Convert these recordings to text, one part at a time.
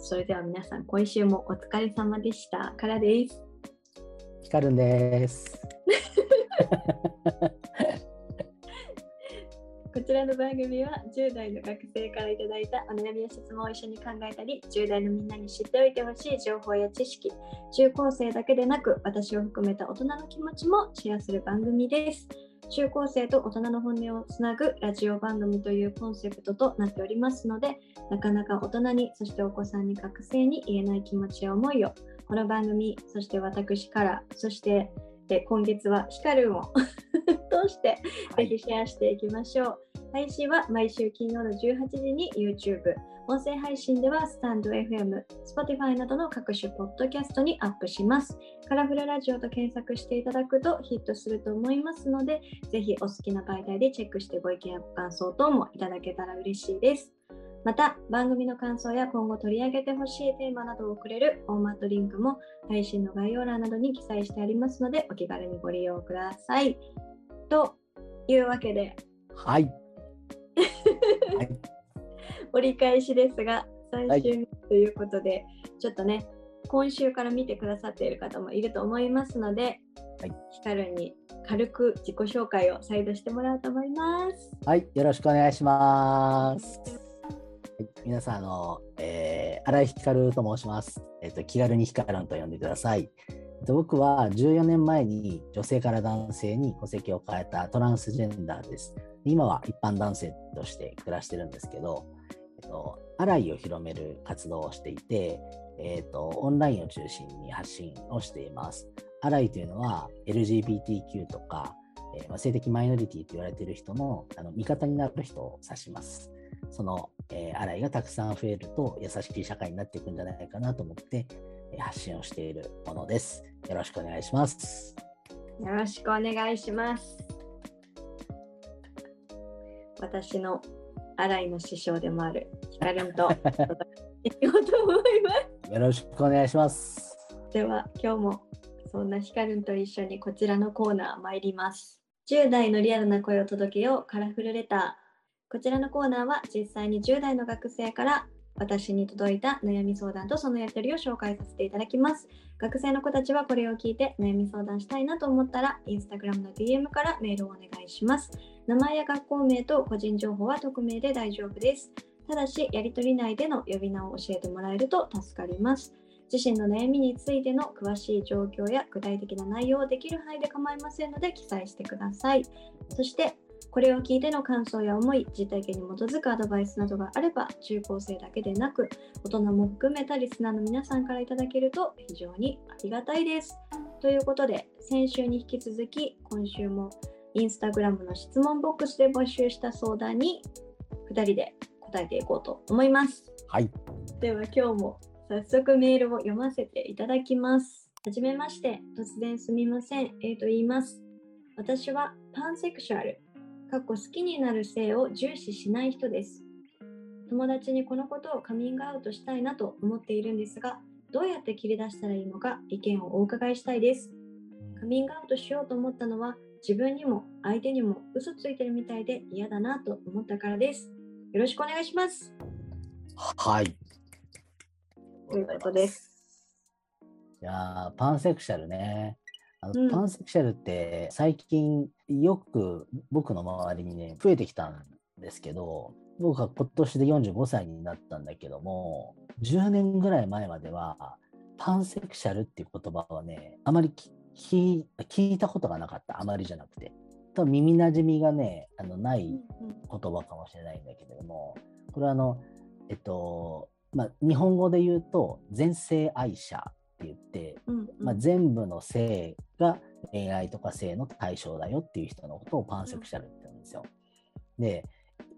それでは皆さん、今週もお疲れ様でした。からです。ヒカルンです。こちらの番組は10代の学生からいただいたお悩みや質問を一緒に考えたり10代のみんなに知っておいてほしい情報や知識中高生だけでなく私を含めた大人の気持ちもシェアする番組です中高生と大人の本音をつなぐラジオ番組というコンセプトとなっておりますのでなかなか大人にそしてお子さんに学生に言えない気持ちや思いをこの番組そして私からそしてで今月はヒカルンを通してぜひシェアしていきましょう。配信は毎週金曜の18時に YouTube、音声配信ではスタンド FM、Spotify などの各種ポッドキャストにアップします。カラフルラジオと検索していただくとヒットすると思いますので、ぜひお好きな媒体でチェックしてご意見やご感想等もいただけたら嬉しいです。また、番組の感想や今後取り上げてほしいテーマなどをくれるフォーマットリンクも配信の概要欄などに記載してありますので、お気軽にご利用ください。というわけで、はい。はい、折り返しですが、3週目ということで、ちょっとね、今週から見てくださっている方もいると思いますので、はい、ヒカルに軽く自己紹介を再度してもらおうと思います。はい、よろしくお願いします。はい、皆さん、あの、えー、新井光と申します。えっ、と、気軽にヒカルンと呼んでください。えっと、僕は14年前に女性から男性に戸籍を変えたトランスジェンダーです。今は一般男性として暮らしてるんですけど、えっと、アライを広める活動をしていて、えっと、オンラインを中心に発信をしています。アライというのは LGBTQ とか、えー、性的マイノリティと言われている人のあの味方になる人を指します。その、えー、アライがたくさん増えると優しい社会になっていくんじゃないかなと思って、えー、発信をしているものです。よろしくお願いします。よろしくお願いします。私の新井の師匠でもあるヒカルンといこうと思います。よろしくお願いします。では今日もそんなヒカルンと一緒にこちらのコーナー参ります。10代のリアルな声を届けようカラフルレター。こちらのコーナーは実際に10代の学生から私に届いた悩み相談とそのやり取りを紹介させていただきます。学生の子たちはこれを聞いて悩み相談したいなと思ったら、インスタグラムの DM からメールをお願いします。名前や学校名と個人情報は匿名で大丈夫です。ただし、やり取り内での呼び名を教えてもらえると助かります。自身の悩みについての詳しい状況や具体的な内容をできる範囲で構いませんので記載してください。そして、これを聞いての感想や思い、実体験に基づくアドバイスなどがあれば、中高生だけでなく、大人も含めたリスナーの皆さんからいただけると非常にありがたいです。ということで、先週に引き続き、今週もインスタグラムの質問ボックスで募集した相談に2人で答えていこうと思います。はい。では今日も早速メールを読ませていただきます。はじめまして、突然すみません。えーと言います。私はパンセクシュアル、かっこ好きになる性を重視しない人です。友達にこのことをカミングアウトしたいなと思っているんですが、どうやって切り出したらいいのか意見をお伺いしたいです。カミングアウトしようと思ったのは自分にも相手にも嘘ついてるみたいで嫌だなと思ったからです。よろしくお願いします。はい。ということです。いやパンセクシャルね。あの、うんパンセクシャルって最近よく僕の周りにね、増えてきたんですけど、僕は今年で45歳になったんだけども、10年ぐらい前までは、パンセクシャルっていう言葉はね、あまりき聞い聞いたことがなかった。あまりじゃなくて。多分耳なじみがね、あのない言葉かもしれないんだけれども、これはあの、えっと、まあ、日本語で言うと、全性愛者って言って、うんうんまあ、全部の性が恋愛とか性の対象だよっていう人のことをパンセクシャルって言うんですよ。で、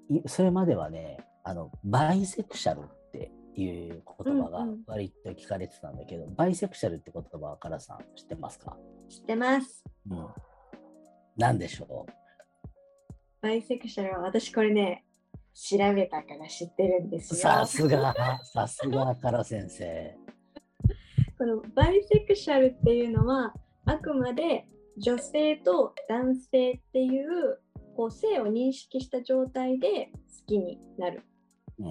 いそれまではね、あの、バイセクシャルっていう言葉がうんうん割と聞かれてたんだけど、バイセクシャルって言葉はからさん知ってますか？知ってます。うん。なんでしょバイセクシャルは私これね、調べたから知ってるんですうよ。さすが、さすがから先生。このバイセクシャルっていうのはあくまで女性と男性っていうこう性を認識した状態で好きになる人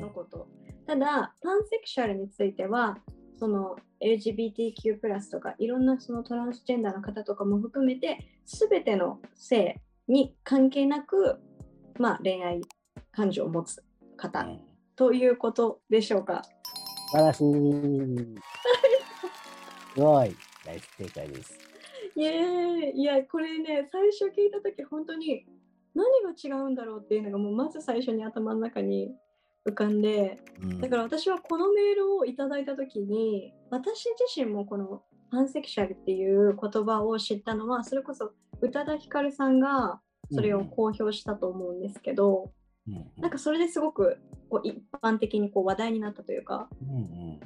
のことただ、パンセクシャルについては、その LGBTQ+ とかいろんなそのトランスジェンダーの方とかも含めて、すべての性に関係なく、まあ、恋愛感情を持つ方、ということでしょうか？素晴らしい。すごい。大正解です。イエいや、これね、最初聞いたとき、本当に何が違うんだろうっていうのが、もうまず最初に頭の中に浮かんで、うんだから私はこのメールをいただいたときに、私自身もこのパンセクシャルっていう言葉を知ったのは、それこそ宇多田ヒカルさんがそれを公表したと思うんですけど、うんうん。なんかそれですごくこう一般的にこう話題になったというか、うんうん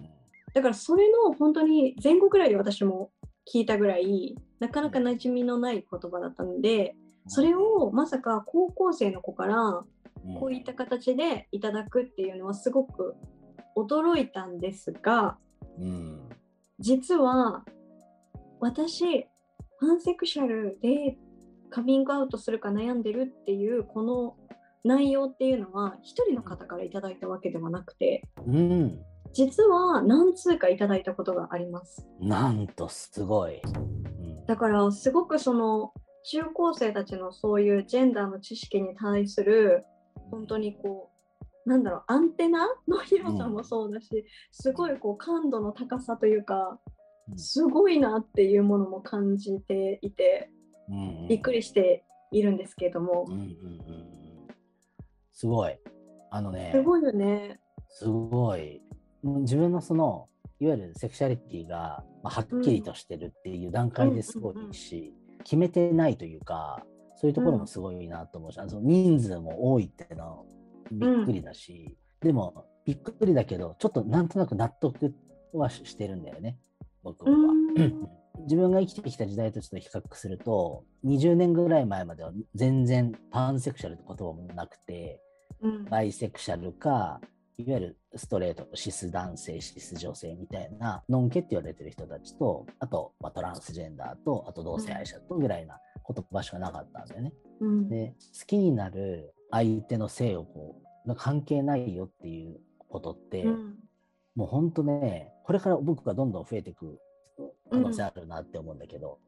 だからそれの本当に前後くらいで私も聞いたぐらい、なかなか馴染みのない言葉だったので、それをまさか高校生の子からこういった形でいただくっていうのはすごく驚いたんですが、うん。実は私、パンセクシャルでカミングアウトするか悩んでるっていうこの内容っていうのは一人の方からいただいたわけではなくて、うん。実は何通かいただいたことがあります。なんとすごい。うん。だからすごくその中高生たちのそういうジェンダーの知識に対する本当にこうなんだろうアンテナの広さもそうだし、すごいこう感度の高さというかうん。すごいなっていうものも感じていてうんびっくりしているんですけれども。うんうんうんうんすごい。あのね、すごいよね。すごい。自分のその、いわゆるセクシャリティが、まあ、はっきりとしてるっていう段階ですごいし、決めてないというか、そういうところもすごいなと思うし、あのその人数も多いっていうのはびっくりだし、でもびっくりだけど、ちょっとなんとなく納得はししてるんだよね、僕は。うん自分が生きてきた時代とちょっと比較すると、20年ぐらい前までは全然パンセクシャルって言葉もなくて、うん。バイセクシャルか、いわゆるストレート、シス男性、シス女性みたいな、ノンケって言われてる人たちと、あと、まあ、トランスジェンダーと、あと同性愛者とぐらいな言葉しかなかったんだよね。うん。で、好きになる相手の性をこう、が関係ないよっていうことって、うん。もう本当ね、これから僕がどんどん増えていく可能性あるなって思うんだけど、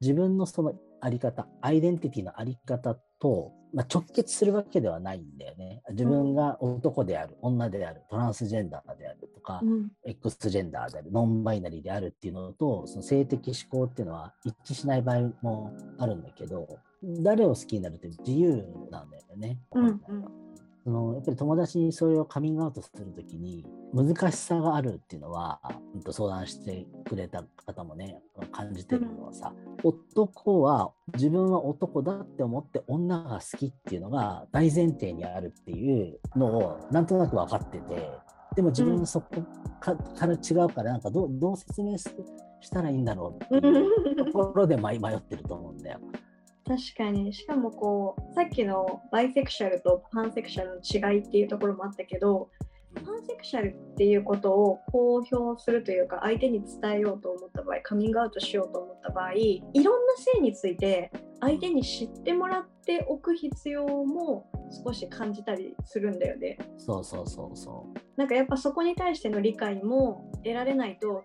自分のそのあり方、アイデンティティのあり方と、まあ、直結するわけではないんだよね。自分が男である、女である、トランスジェンダーであるとか、うん X ジェンダーである、ノンバイナリーであるっていうのと、その性的指向っていうのは一致しない場合もあるんだけど、誰を好きになるって自由なんだよね。うんうんそのやっぱり友達にそれをカミングアウトするときに難しさがあるっていうのは、うんと相談してくれた方もね感じてるのはさ、男は自分は男だって思って女が好きっていうのが大前提にあるっていうのをなんとなく分かっててでも自分そこから違うからなんかどう説明したらいいんだろうっていうところで迷ってると思うんだよ。確かにしかもこうさっきのバイセクシャルとパンセクシャルの違いっていうところもあったけどパンセクシャルっていうことを公表するというか相手に伝えようと思った場合カミングアウトしようと思った場合いろんな性について相手に知ってもらっておく必要も少し感じたりするんだよね。そうそうそうそう。なんかやっぱそこに対しての理解も得られないと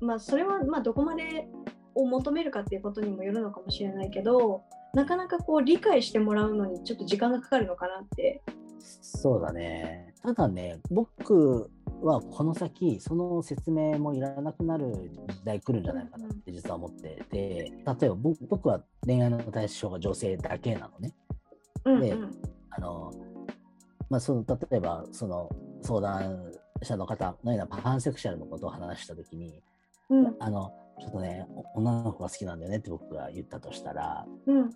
まあそれはまあどこまでを求めるかっていうことにもよるのかもしれないけどなかなかこう理解してもらうのにちょっと時間がかかるのかなって。そうだね。ただね、僕はこの先、その説明もいらなくなる時代来るんじゃないかなって実は思ってて、例えば僕僕は恋愛の対象が女性だけなのね。でうんうんあのまあ、その例えばその相談者の方のようなパンセクシャルのことを話したときに、うんあのちょっとね、お女の子が好きなんだよねって僕が言ったとしたら、うん。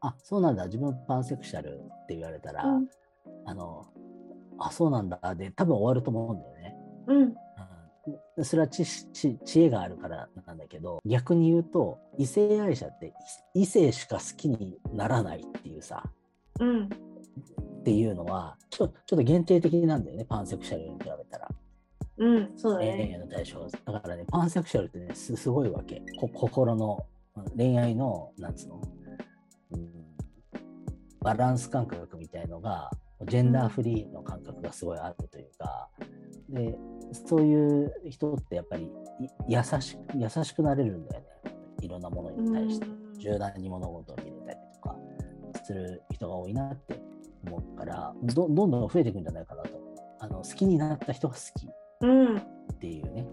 あそうなんだ、自分パンセクシャルって言われたら、うん。あの、あ、そうなんだで、多分終わると思うんだよね。うん。うん、それは知知知恵があるからなんだけど、逆に言うと、異性愛者って異異性しか好きにならないっていうさ、うん。っていうのは、ちょちょっと限定的なんだよね、パンセクシャルに比べたら。うんそうだ恋ね。愛の対象が。だからね、パンセクシャルってね、すすごいわけ。こ心の、恋愛の、なんつうの、うん、バランス感覚みたいのが、ジェンダーフリーの感覚がすごいあるというか、でそういう人ってやっぱりい優しく優しくなれるんだよねいろんなものに対してうん柔軟に物事を見れたりとかする人が多いなって思うからどどんどん増えていくんじゃないかなとあの好きになった人が好きうん。っていうね、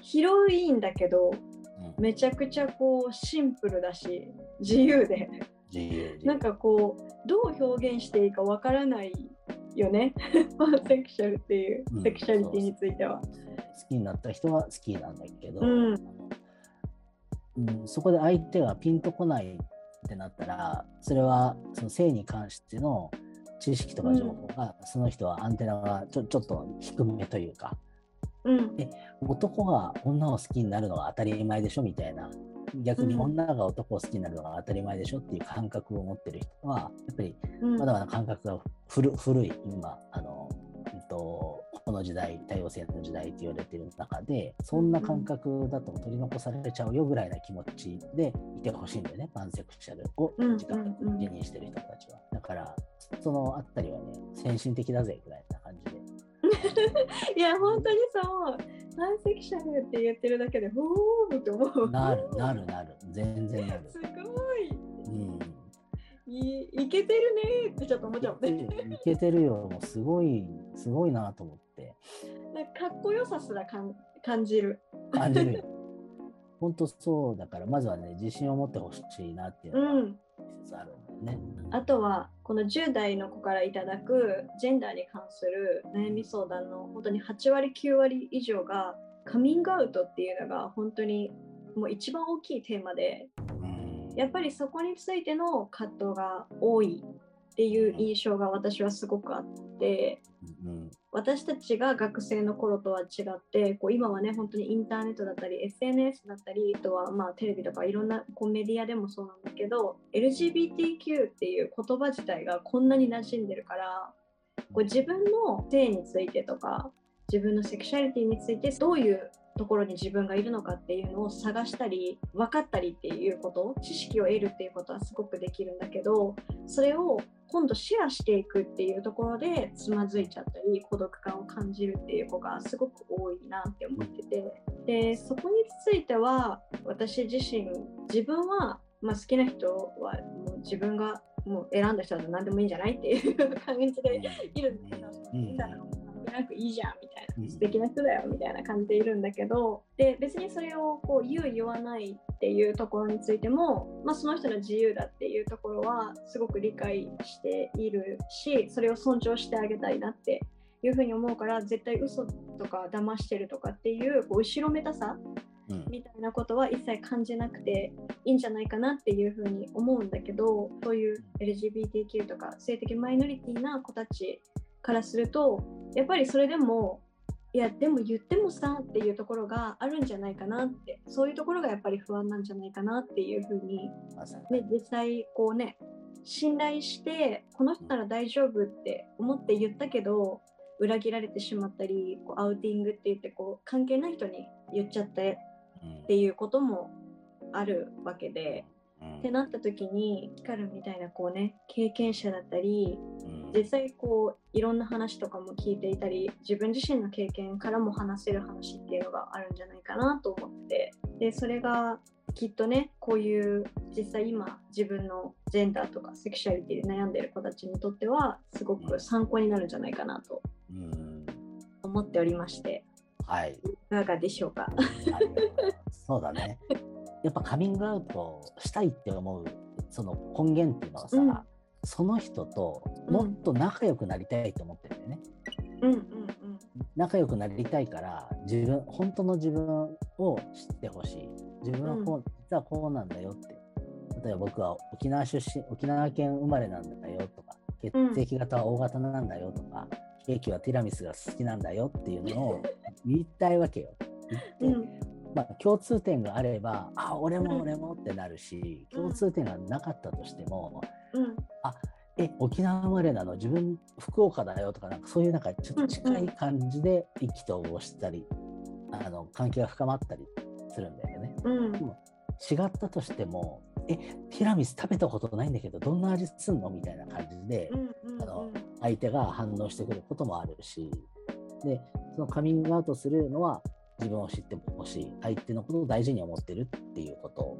広いんだけど、うん、めちゃくちゃこうシンプルだし、自由で、なんかこう、どう表現していいかわからないよね。セクシャルっていう、うんセクシャリティについては。好きになった人は好きなんだけど、うん。うんそこで相手がピンとこないってなったらそれはその性に関しての知識とか情報が、その人はアンテナがちょちょっと低めというかうん。男が女を好きになるのが当たり前でしょみたいな。逆にうん。女が男を好きになるのが当たり前でしょっていう感覚を持ってる人はやっぱりうん。まだまだ感覚が古古い今あの、えっと、この時代多様性の時代って言われてる中でそんな感覚だと取り残されちゃうよぐらいな気持ちでいてほしいんだよねパンセクシャルをうん自覚自認してる人たちは。だからそのあたりはね先進的だぜぐらいな感じで いや、本当にそう。パンセクシャルって言ってるだけで、おーって思う。なるなるなる全然なるすごい。うんいいけてるねーってちょっと思っちゃうね。いけてるよもうすごいすごいなと思ってなんかかっこよさすらかん感じる。感じるよ本当そうだからまずはね自信を持ってほしいなっていううのがん。一つあるね、あとはこの10代の子からいただくジェンダーに関する悩み相談の本当に8割9割以上がカミングアウトっていうのが本当にもう一番大きいテーマでうん。やっぱりそこについての葛藤が多いっていう印象が私はすごくあってうん。私たちが学生の頃とは違ってこう今はね本当にインターネットだったり SNS だったりあとはまあテレビとかいろんなこうメディアでもそうなんだけど LGBTQ っていう言葉自体がこんなに馴染んでるからこう自分の性についてとか自分のセクシャリティについてどういうところに自分がいるのかっていうのを探したり分かったりっていうこと知識を得るっていうことはすごくできるんだけどそれを今度シェアしていくっていうところでつまずいちゃったり孤独感を感じるっていう子がすごく多いなって思ってて。でそこについては私自身自分は、まあ、好きな人はもう自分がもう選んだ人だと何でもいいんじゃないっていう感じでいるんだけど、うんなんかいいじゃんみたいうん。な素敵な人だよみたいな感じでいるんだけどで別にそれをこう言う言わないっていうところについても、まあ、その人の自由だっていうところはすごく理解しているしそれを尊重してあげたいなっていうふうに思うから絶対嘘とか騙してるとかっていうこう後ろめたさうん。みたいなことは一切感じなくていいんじゃないかなっていうふうに思うんだけどそういう LGBTQ とか性的マイノリティな子たちからするとやっぱりそれでもいやでも言ってもさっていうところがあるんじゃないかなってそういうところがやっぱり不安なんじゃないかなっていうふうに、ね、実際こうね信頼してこの人なら大丈夫って思って言ったけど裏切られてしまったりこうアウティングって言ってこう関係ない人に言っちゃってうん。っていうこともあるわけで、うん。ってなった時にヒカルみたいなこうね経験者だったりうん実際こういろんな話とかも聞いていたり自分自身の経験からも話せる話っていうのがあるんじゃないかなと思って。でそれがきっとねこういう実際今自分のジェンダーとかセクシャリティで悩んでる子たちにとってはすごく参考になるんじゃないかなとうん思っておりまして。はい。いかがでしょうか？そうだね。やっぱカミングアウトしたいって思うその根源っていうのはさ、うんその人ともっと仲良くなりたいと思ってるんだよね。うんうん仲良くなりたいから自分本当の自分を知ってほしい。自分はこう、実はこうなんだよって。例えば僕は沖縄出身、沖縄県生まれなんだよとか、血液型は O 型なんだよとか、ケーキはティラミスが好きなんだよっていうのを 言いたいわけよ。言って、うんうんまあ、共通点があれば、あ、俺うんも俺もってなるし、うん共通点がなかったとしても、うん。え、沖縄生まれなの？自分福岡だよとか、なんかそういうなんかちょっと近い感じで意気投合したり、あの関係が深まったりするんだよね。うん。違ったとしても、え、ティラミス食べたことないんだけど、どんな味すんの？みたいな感じで、うんうんあの相手が反応してくることもあるし、で、そのカミングアウトするのは自分を知ってほしい。相手のことを大事に思ってるっていうこと。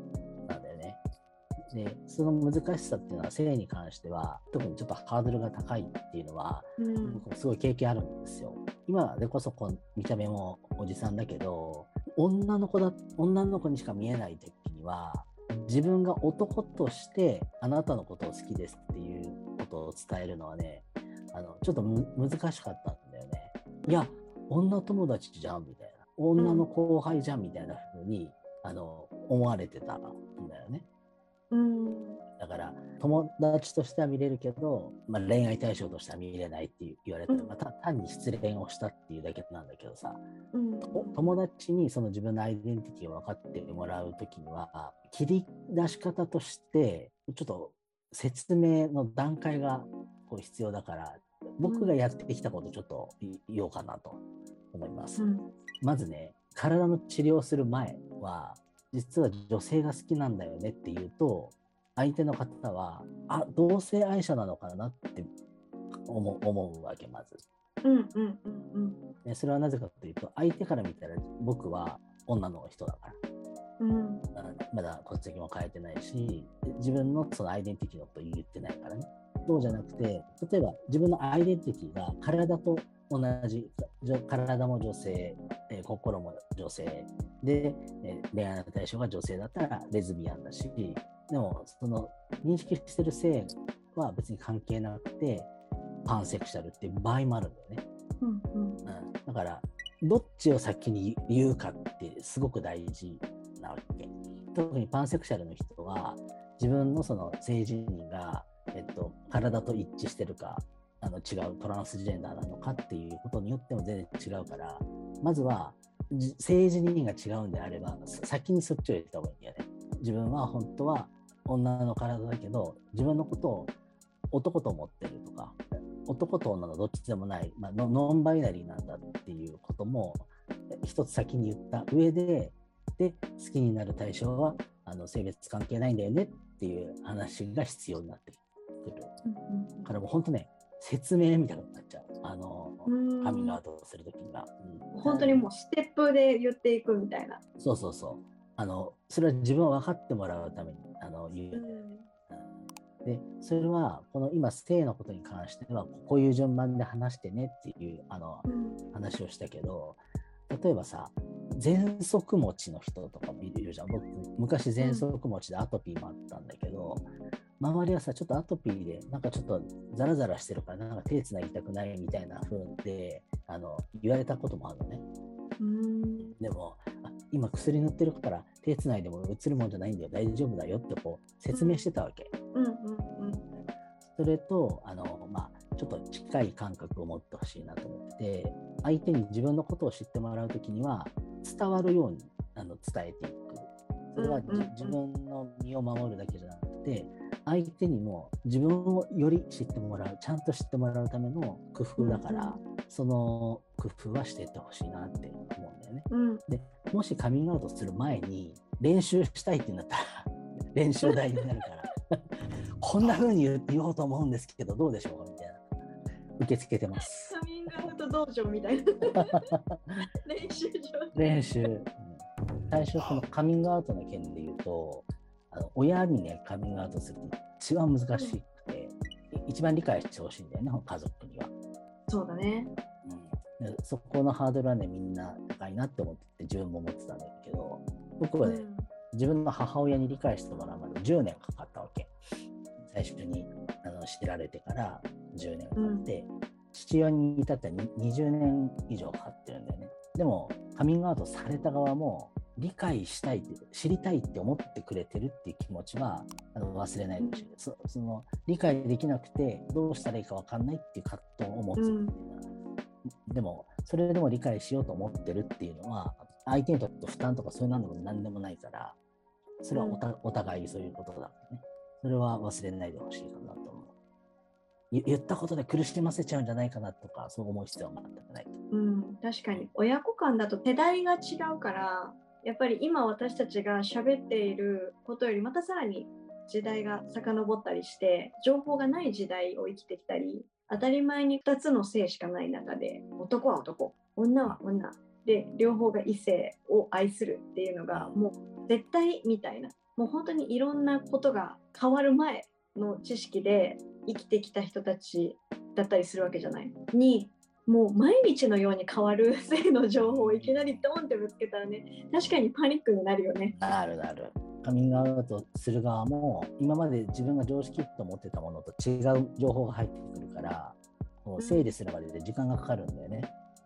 でその難しさっていうのは性に関しては特にちょっとハードルが高いっていうのは、うん、僕すごい経験あるんですよ。今でこそこ見た目もおじさんだけど女の子だ女の子にしか見えない時には自分が男としてあなたのことを好きですっていうことを伝えるのはねあのちょっと難しかったんだよね。いや女友達じゃんみたいな女の後輩じゃんみたいな風に、あの思われてたから友達としては見れるけど、まあ、恋愛対象としては見れないって言われて、また単に失恋をしたっていうだけなんだけどさ、うん、友達にその自分のアイデンティティを分かってもらう時には切り出し方としてちょっと説明の段階がこう必要だから僕がやってきたことちょっと言おうかなと思います。うん、まずね体の治療する前は実は女性が好きなんだよねっていうと相手の方はあ同性愛者なのかなって思うわけまず。うんうんうんうん、それはなぜかというと相手から見たら僕は女の人だから。うん、まだ戸籍も変えてないし自分のそのアイデンティティのこと言ってないからねそうじゃなくて例えば自分のアイデンティティが体と同じ体も女性、えー、心も女性で、えー、恋愛の対象が女性だったらレズビアンだしでもその認識してる性は別に関係なくてパンセクシャルっていう場合もあるんだよね。うんうんうん、だからどっちを先に言うかってすごく大事なわけ。特にパンセクシャルの人は自分のその性自認が、えっと、体と一致してるかあの違うトランスジェンダーなのかっていうことによっても全然違うからまずは性自認が違うんであれば先にそっちを言った方がいいんだよね。自分は本当は女の体だけど自分のことを男と思ってるとか男と女のどっちでもない、まあ、ノンバイナリーなんだっていうことも一つ先に言った。上でで好きになる対象はあの性別関係ないんだよねっていう話が必要になってくる。うん、からもう本当ね説明みたいになっちゃう。あのカミングアウトするときには、うん、本当にもうステップで言っていくみたいな。そうそうそうあのそれは自分を分かってもらうためにあの言う、うん、でそれはこの今性のことに関してはこういう順番で話してねっていうあの、話をしたけど例えばさ喘息持ちの人とかもいるじゃん。僕昔喘息持ちでアトピーもあったんだけど、周りはさちょっとアトピーでなんかちょっとザラザラしてるからなんか手つなぎたくないみたいな風であの言われたこともあるのね。でも今薬塗ってるから手つないでもうつるもんじゃないんだよ大丈夫だよってこう説明してたわけ。うんうんうん、それとあの、まあ、ちょっと近い感覚を持ってほしいなと思ってて相手に自分のことを知ってもらう時には伝わるようにあの伝えていく。それは、うんうんうん、自分の身を守るだけじゃなくて相手にも自分をより知ってもらうちゃんと知ってもらうための工夫だから、うん、その工夫はしていってほしいなって思うんだよね。うん、でもしカミングアウトする前に練習したいってなったら 練習台になるから こんな風に言おうと思うんですけどどうでしょうか？みたいな。受け付けてます。カミングアウト道場みたいな。練習場。練習、うん、最初そのカミングアウトの件で言うとあの親にねカミングアウトするって一番難しくて、うん、一番理解してほしいんだよね家族には。そうだね。うん、そこのハードルはねみんな高いなって思ってて自分も思ってたんだけど僕はね、うん、自分の母親に理解してもらうまで10年かかったわけ。最初にあの知られてから10年かかって、うん、父親に至っては20年以上かかってるんだよね。でもカミングアウトされた側も理解したいって知りたいって思ってくれてるっていう気持ちはあの忘れないでほしい、うん、そその理解できなくてどうしたらいいか分かんないっていう葛藤を持つっていうのは、うん、でもそれでも理解しようと思ってるっていうのは相手にとって負担とかそういうのも何でもないからそれはお互いそういうことだね。それは忘れないでほしいかなと思う。言ったことで苦しませちゃうんじゃないかなとかそう思う必要は全くないうん、確かに。親子間だと世代が違うからやっぱり今私たちが喋っていることよりまたさらに時代が遡ったりして情報がない時代を生きてきたり当たり前に2つの性しかない中で男は男女は女で両方が異性を愛するっていうのがもう絶対みたいなもう本当にいろんなことが変わる前の知識で生きてきた人たちだったりするわけじゃないにもう毎日のように変わる 性の情報をいきなりドンってぶつけたらね確かにパニックになるよね。なるなる。カミングアウトする側も今まで自分が常識と思ってたものと違う情報が入ってくるからもう整理するまでで時間がかかるんだよね。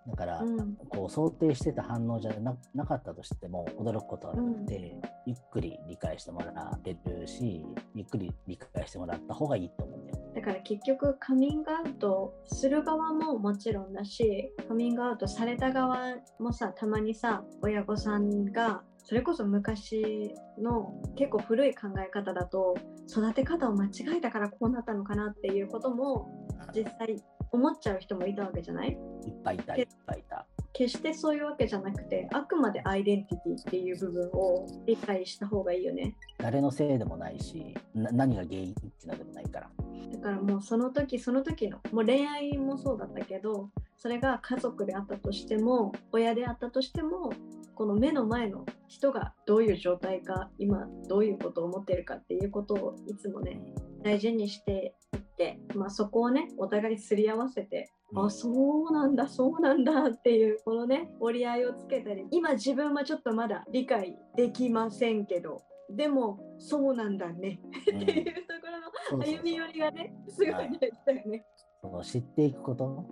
だから、うんこう想定してた反応じゃななかったとしても驚くことがなくて、ゆっくり理解してもらえるしゆっくり理解してもらった方がいいと思うんだよ。だから結局カミングアウトする側ももちろんだしカミングアウトされた側もさたまにさ親御さんがそれこそ昔の結構古い考え方だと育て方を間違えたからこうなったのかなっていうことも実際思っちゃう人もいたわけじゃない？いっぱいいたいっぱいいた。決してそういうわけじゃなくてあくまでアイデンティティっていう部分を理解した方がいいよね。誰のせいでもないしな何が原因ってのでもないから。だからもうその時その時のもう恋愛もそうだったけどそれが家族であったとしても親であったとしてもこの目の前の人がどういう状態か今どういうことを思ってるかっていうことをいつもね大事にしていって、まあ、そこをねお互いすり合わせて、あそうなんだそうなんだっていうこのね折り合いをつけたり今自分はちょっとまだ理解できませんけどでもそうなんだねうん。っていうところの歩み寄りがね、すごい大事だよね。その知っていくこと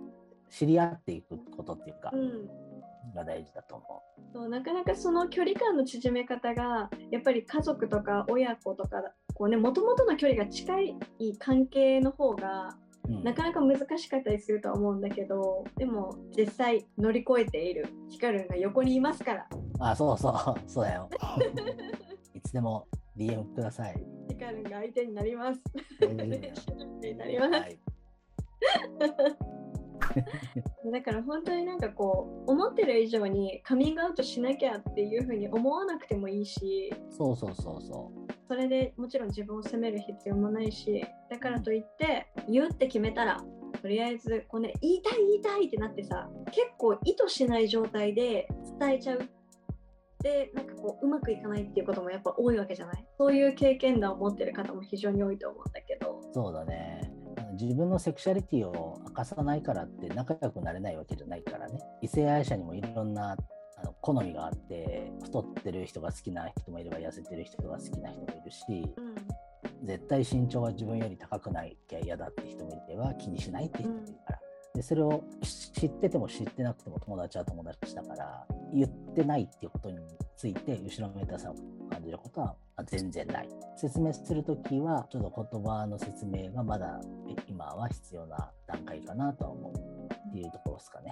知り合っていくことっていうか、うん。が大事だと思そうなかなかその距離感の縮め方がやっぱり家族とか親子とかこうね元々の距離が近い関係の方がう。うんなかなか難しかったりするとは思うんだけどでも実際乗り越えているヒカルンが横にいますからあ、そうそう、そうだよ。いつでも DM ください。ヒカルンが相手になります。大丈夫だよ になります。はい だから本当になんかこう思ってる以上にカミングアウトしなきゃっていうふうに思わなくてもいいしそうそうそうそそれでもちろん自分を責める必要もないしだからといって言うって決めたらとりあえずこう、ね、言いたい言いたいってなってさ結構意図しない状態で伝えちゃうでなんかこううまくいかないっていうこともやっぱ多いわけじゃない？そういう経験談を持ってる方も非常に多いと思うんだけどう。そうだね。自分のセクシャリティを明かさないからって仲良くなれないわけじゃないからね。異性愛者にもいろんなあの好みがあって、太ってる人が好きな人もいれば痩せてる人が好きな人もいるし、うん絶対身長が自分より高くないきゃ嫌だって人もいれば気にしないって人もいるから、でそれをし知ってても知ってなくても友達は友達だから言ってないっていうことについて後ろめたさを感じることはあ全然ない説明するときはちょっと言葉の説明がまだ今は必要な段階かなとは思うっていうところですかね。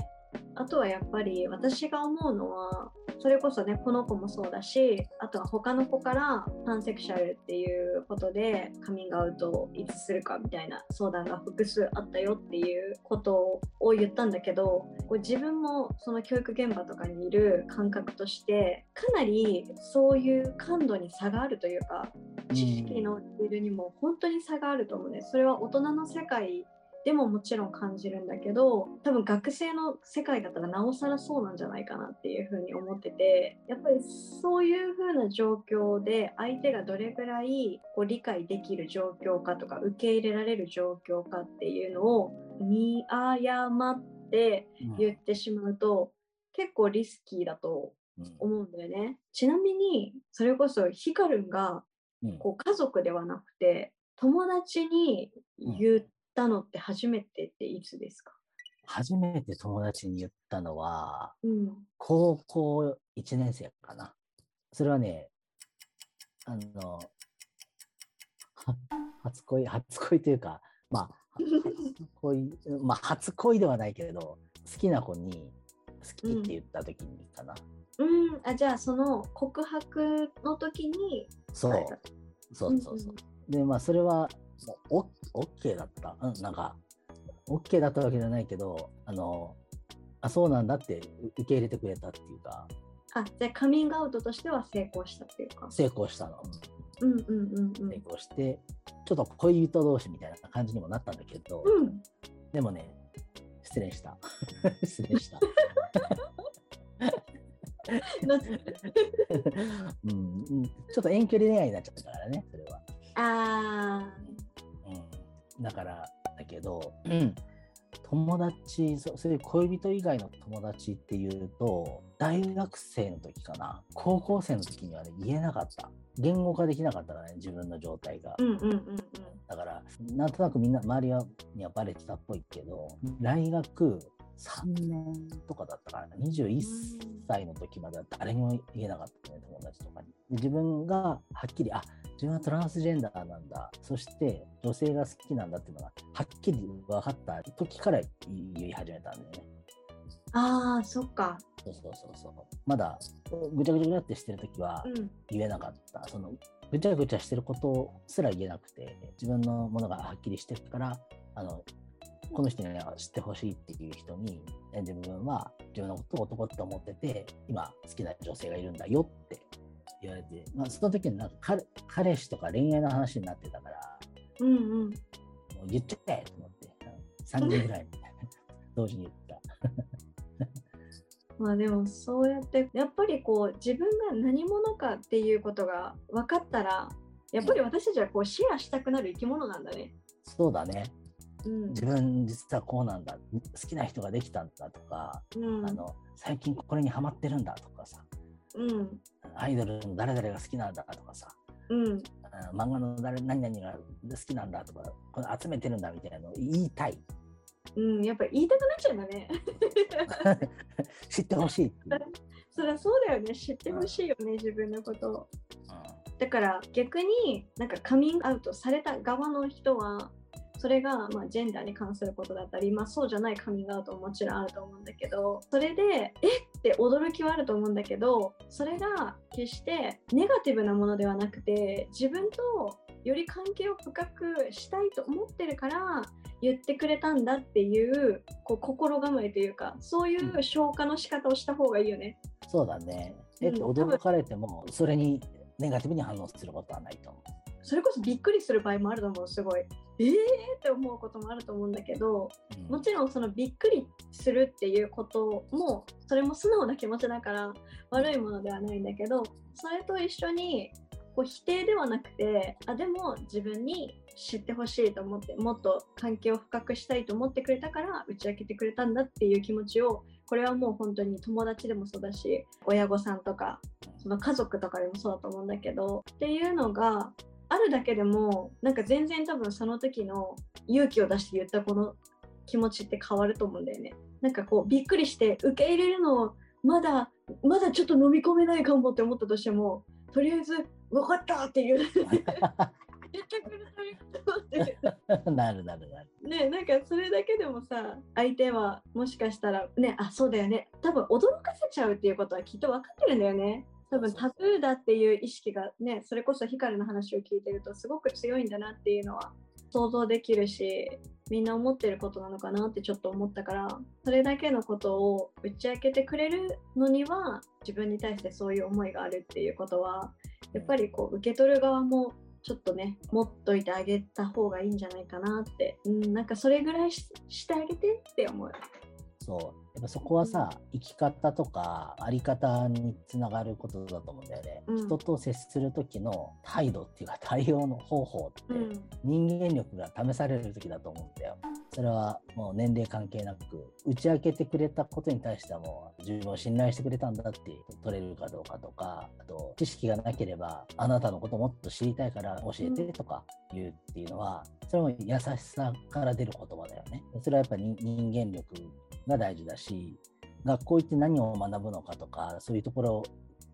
あとはやっぱり私が思うのはそれこそねこの子もそうだしあとは他の子からパンセクシャルっていうことでカミングアウトをいつするかみたいな相談が複数あったよっていうことを言ったんだけどこう自分もその教育現場とかにいる感覚としてかなりそういう感度に差があるというか知識のレベルにも本当に差があると思うね。それは大人の世界でももちろん感じるんだけど多分学生の世界だったらなおさらそうなんじゃないかなっていうふうに思っててやっぱりそういうふうな状況で相手がどれぐらいこう理解できる状況かとか受け入れられる状況かっていうのを見誤ってうん言ってしまうと結構リスキーだとうん思うんだよね。ちなみにそれこそヒカルンがうんこう家族ではなくて友達に言ったのって初めてっていつですか、初めて友達に言ったのはうん、高校1年生かな。それはね、あの、は 初恋、初恋というか、まあ、初恋、まあ、初恋ではないけれど、好きな子に好きって言った時にかな。うん、あじゃあその告白の時にそう。そうそうそう。で、まあ、それは、もうオッケーだった。うん、なんか、オッケーだったわけじゃないけど、あの、あ、そうなんだって受け入れてくれたっていうか、あじゃあカミングアウトとしては成功したっていうか。成功したの。うんうんうんうん成功して、ちょっと恋人同士みたいな感じにもなったんだけど、うんでもね、失恋した。失恋した。うんうん、ちょっと遠距離恋愛になっちゃったからね、それは。あうん、だから、だけど、うん、友達そ、そういう恋人以外の友達っていうと、大学生の時かな、高校生の時にはね、言えなかった。言語化できなかったからね、自分の状態が。ーうんうんうんうんだから、なんとなくみんな、周りはにはバレてたっぽいけど、来学3年とかだったから、21歳の時までは誰にも言えなかったね、友達とかに。で自分がはっきり、あ自分はトランスジェンダーなんだ、そして女性が好きなんだっていうのが、はっきり分かった時から言い始めたんだよね。ああそっかそうそうそうそう。まだぐちゃぐちゃぐちゃってしてる時はうん言えなかった。そのぐちゃぐちゃしてることすら言えなくて、自分のものがはっきりしてるから、あの、この人には知ってほしいっていう人に、え自分は自分のことを男って思ってて、今好きな女性がいるんだよって言われて、まあ、その時になんか彼彼氏とか恋愛の話になってたから、うんうんもう言っちゃえと思って、3人ぐらい 同時に言った。まあでもそうやってやっぱりこう自分が何者かっていうことが分かったらやっぱり私たちはこうシェアしたくなる生き物なんだね。そうだね。うん自分実はこうなんだ。好きな人ができたんだとか、うんあの最近これにハマってるんだとかさ、うんアイドルの誰々が好きなんだとかさ、うんあ漫画の誰何々が好きなんだとか、これ集めてるんだみたいなのを言いたい。うん、やっぱり言いたくなっちゃうん だね。知ってほしい。そりゃそうだよね知ってほしいよね自分のことを。だから逆になんかカミングアウトされた側の人はそれがまあジェンダーに関することだったり、まあ、そうじゃないカミングアウトももちろんあると思うんだけどそれでえって驚きはあると思うんだけどそれが決してネガティブなものではなくて自分とより関係を深くしたいと思ってるから言ってくれたんだっていうこう心構えというかそういう消化の仕方をした方がいいよね。そうだね。えっと、うん驚かれても、それにネガティブに反応することはないと思う。それこそびっくりする場合もあると思うすごいえーって思うこともあると思うんだけどうん。もちろんそのびっくりするっていうこともそれも素直な気持ちだから悪いものではないんだけどそれと一緒にこう否定ではなくてあでも自分に知ってほしいと思ってもっと関係を深くしたいと思ってくれたから打ち明けてくれたんだっていう気持ちをこれはもう本当に友達でもそうだし親御さんとかその家族とかでもそうだと思うんだけどっていうのがあるだけでもなんか全然多分その時の勇気を出して言ったこの気持ちって変わると思うんだよね。なんかこうびっくりして受け入れるのをまだまだちょっと飲み込めないかもって思ったとしてもとりあえず分かったっていう言ってくれてありなるなるなる。ねなんかそれだけでもさ相手はもしかしたらねあそうだよね多分驚かせちゃうっていうことはきっと分かってるんだよね多分タブーだっていう意識がねそれこそ光の話を聞いてるとすごく強いんだなっていうのは想像できるしみんな思ってることなのかなってちょっと思ったからそれだけのことを打ち明けてくれるのには自分に対してそういう思いがあるっていうことはやっぱりこう受け取る側もちょっとね持っといてあげた方がいいんじゃないかなって、うん、なんかそれぐらいししてあげてって思う。そう。やっぱそこはさ、生き方とかあり方につながることだと思うんだよね。うん人と接する時の態度っていうか 対応の方法って、うん人間力が試される時だと思うんだよ。それはもう年齢関係なく、打ち明けてくれたことに対してはもう自分を信頼してくれたんだって取れるかどうかとか、あと知識がなければあなたのこともっと知りたいから教えてとか言うっていうのは、それも優しさから出る言葉だよね。それはやっぱり人間力が大事だし、学校行って何を学ぶのかとか、そういうところ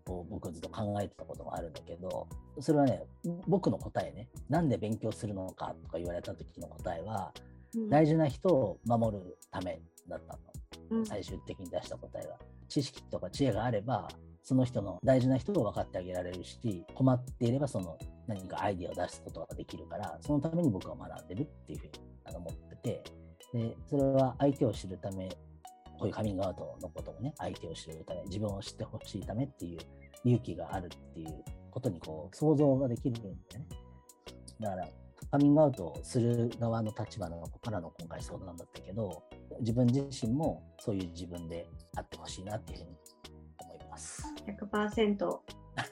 を僕ずっと考えてたこともあるんだけど、それはね、僕の答えね、なんで勉強するのかとか言われた時の答えは、うん大事な人を守るためだったの。うん最終的に出した答えが。知識とか知恵があれば、その人の大事な人を分かってあげられるし、困っていればその何かアイデアを出すことができるから、そのために僕は学んでるっていうふうに思ってて、で、それは相手を知るため、こういうカミングアウトのこともね、相手を知るため、自分を知ってほしいためっていう勇気があるっていうことにこう想像ができるんだよね。だから、カミングアウトをする側の立場の子からの今回相談だったけど、自分自身もそういう自分であってほしいなっていうふうに思います。100%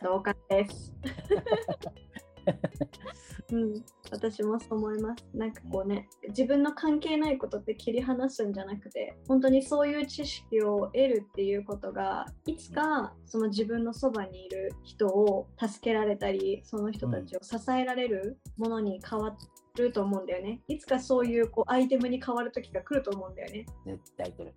同感です。うん、私もそう思います。なんかこうね、自分の関係ないことって切り離すんじゃなくて、本当にそういう知識を得るっていうことが、いつかその自分のそばにいる人を助けられたり、その人たちを支えられるものに変わると思うんだよね。いつかそういうこうアイテムに変わる時が来ると思うんだよね。絶対来る。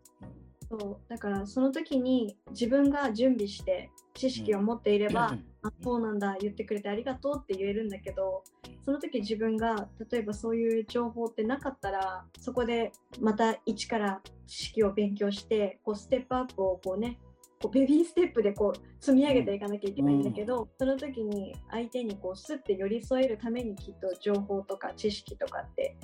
そうだからその時に自分が準備して知識を持っていれば、あそうなんだ言ってくれてありがとうって言えるんだけどその時自分が例えばそういう情報ってなかったらそこでまた一から知識を勉強してこうステップアップをこうねこうベビーステップでこう積み上げていかなきゃいけないんだけど、その時に相手にこうスッて寄り添えるためにきっと情報とか知識とかって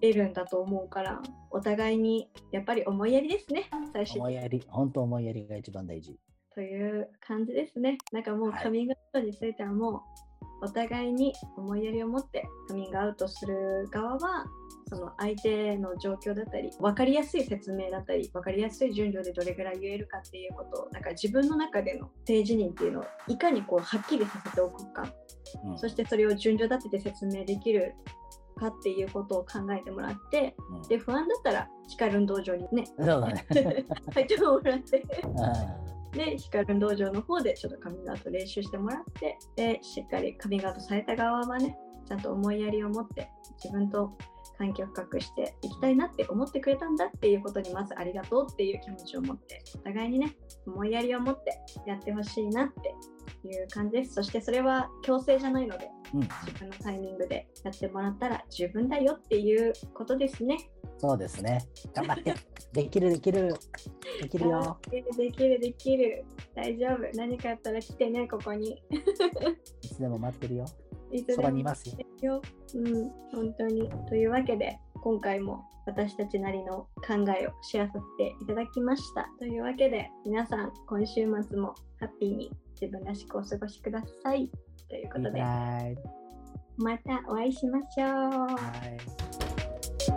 得るんだと思うからお互いにやっぱり思いやりですね最終的に。思いやり、本当思いやりが一番大事。という感じですね。なんかもうはい。カミングアウトについてはもうお互いに思いやりを持ってカミングアウトする側はその相手の状況だったり分かりやすい説明だったり分かりやすい順序でどれぐらい言えるかっていうことをなんか自分の中での提示人っていうのをいかにこうはっきりさせておくか。うん。そしてそれを順序立てて説明できるかっていうことを考えてもらってうん。で不安だったら光る道場にね。そうだね。入ってもらって。うで、ヒカルン道場の方でちょっとカミングアウト練習してもらって、で、しっかりカミングアウトされた側はね、ちゃんと思いやりを持って、自分と関係を深くしていきたいなって思ってくれたんだっていうことに、まずありがとうっていう気持ちを持って、お互いにね、思いやりを持ってやってほしいなっていう感じです。そしてそれは強制じゃないので、んうん、自分のタイミングでやってもらったら十分だよっていうことですね。そうですね。頑張って。できる、できる。できるよ。できる、できる、できる。大丈夫。何かあったら来てね、ここに。いつでも待ってるよ。そばにいますよ。うん、本当に。というわけで、今回も私たちなりの考えをシェアさせていただきました。というわけで、皆さん、今週末もハッピーに自分らしくお過ごしください。ということで、はい。またお会いしましょう。はい